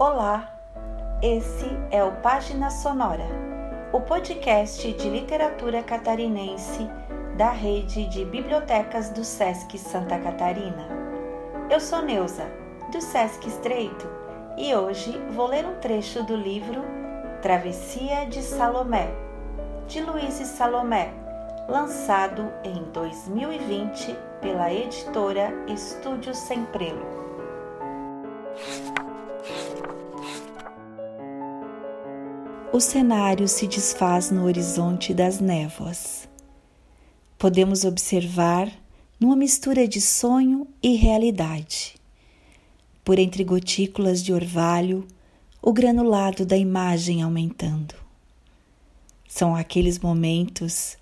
Olá, esse é o Página Sonora, o podcast de literatura catarinense da rede de bibliotecas do SESC Santa Catarina. Eu sou Neuza, do SESC Estreito, e hoje vou ler um trecho do livro Travessia de Salomé, de Luiz Salomé, lançado em 2020 pela editora Estúdio Sem Prelo. O cenário se desfaz no horizonte das névoas. Podemos observar numa mistura de sonho e realidade. Por entre gotículas de orvalho, o granulado da imagem aumentando. São aqueles momentos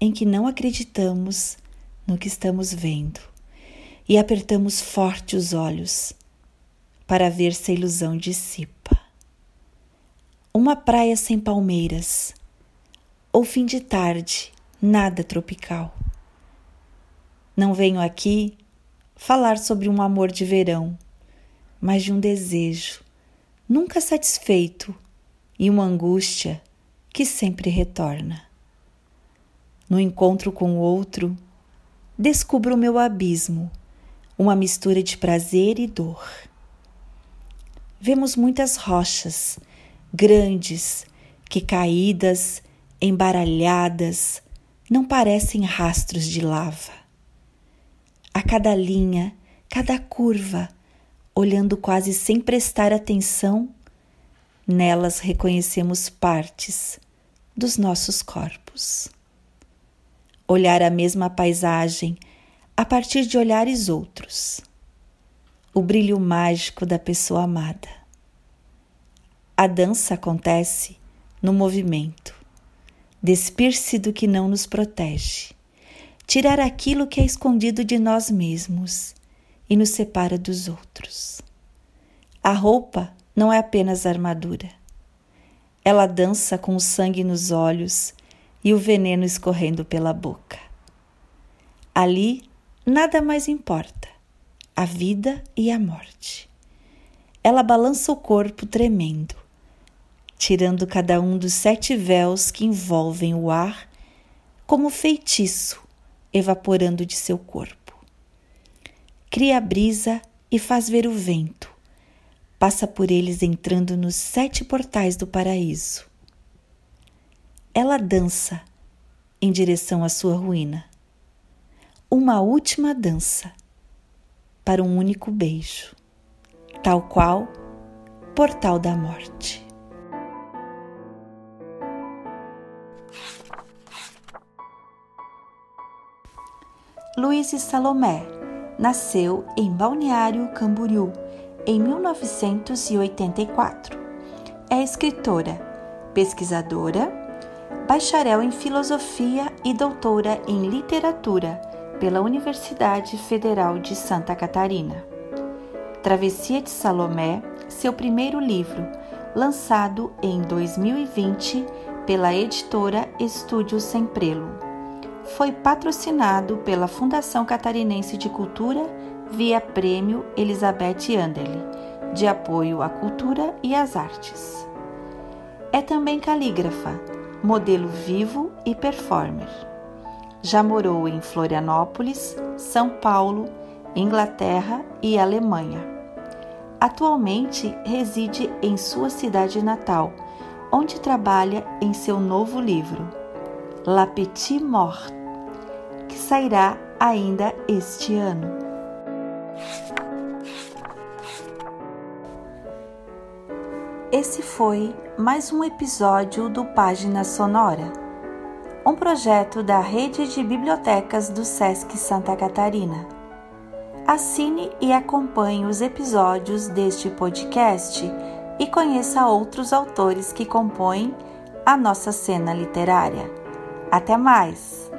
em que não acreditamos no que estamos vendo e apertamos forte os olhos para ver se a ilusão dissipa uma praia sem palmeiras, ou fim de tarde, nada tropical. Não venho aqui falar sobre um amor de verão, mas de um desejo nunca satisfeito e uma angústia que sempre retorna. No encontro com o outro, descubro o meu abismo, uma mistura de prazer e dor. Vemos muitas rochas grandes, que caídas, embaralhadas, não parecem rastros de lava. A cada linha, cada curva, olhando quase sem prestar atenção, nelas reconhecemos partes dos nossos corpos. Olhar a mesma paisagem a partir de olhares outros. O brilho mágico da pessoa amada a dança acontece no movimento. Despir-se do que não nos protege. Tirar aquilo que é escondido de nós mesmos e nos separa dos outros. A roupa não é apenas armadura. Ela dança com o sangue nos olhos e o veneno escorrendo pela boca. Ali nada mais importa, a vida e a morte. Ela balança o corpo tremendo, tirando cada um dos sete véus que envolvem o ar, como feitiço, evaporando de seu corpo. Cria a brisa e faz ver o vento. Passa por eles entrando nos sete portais do paraíso. Ela dança em direção à sua ruína. Uma última dança para um único beijo, tal qual portal da morte. Luiz Salomé nasceu em Balneário Camboriú em 1984. É escritora, pesquisadora, bacharel em filosofia e doutora em literatura pela Universidade Federal de Santa Catarina. Travessia de Salomé, seu primeiro livro, lançado em 2020 pela editora Estúdio Semprelo foi patrocinado pela Fundação Catarinense de Cultura via Prêmio Elizabeth Anderle, de apoio à cultura e às artes. É também calígrafa, modelo vivo e performer. Já morou em Florianópolis, São Paulo, Inglaterra e Alemanha. Atualmente reside em sua cidade natal, onde trabalha em seu novo livro La Petite Morte, que sairá ainda este ano. Esse foi mais um episódio do Página Sonora, um projeto da Rede de Bibliotecas do SESC Santa Catarina. Assine e acompanhe os episódios deste podcast e conheça outros autores que compõem a nossa cena literária. Até mais!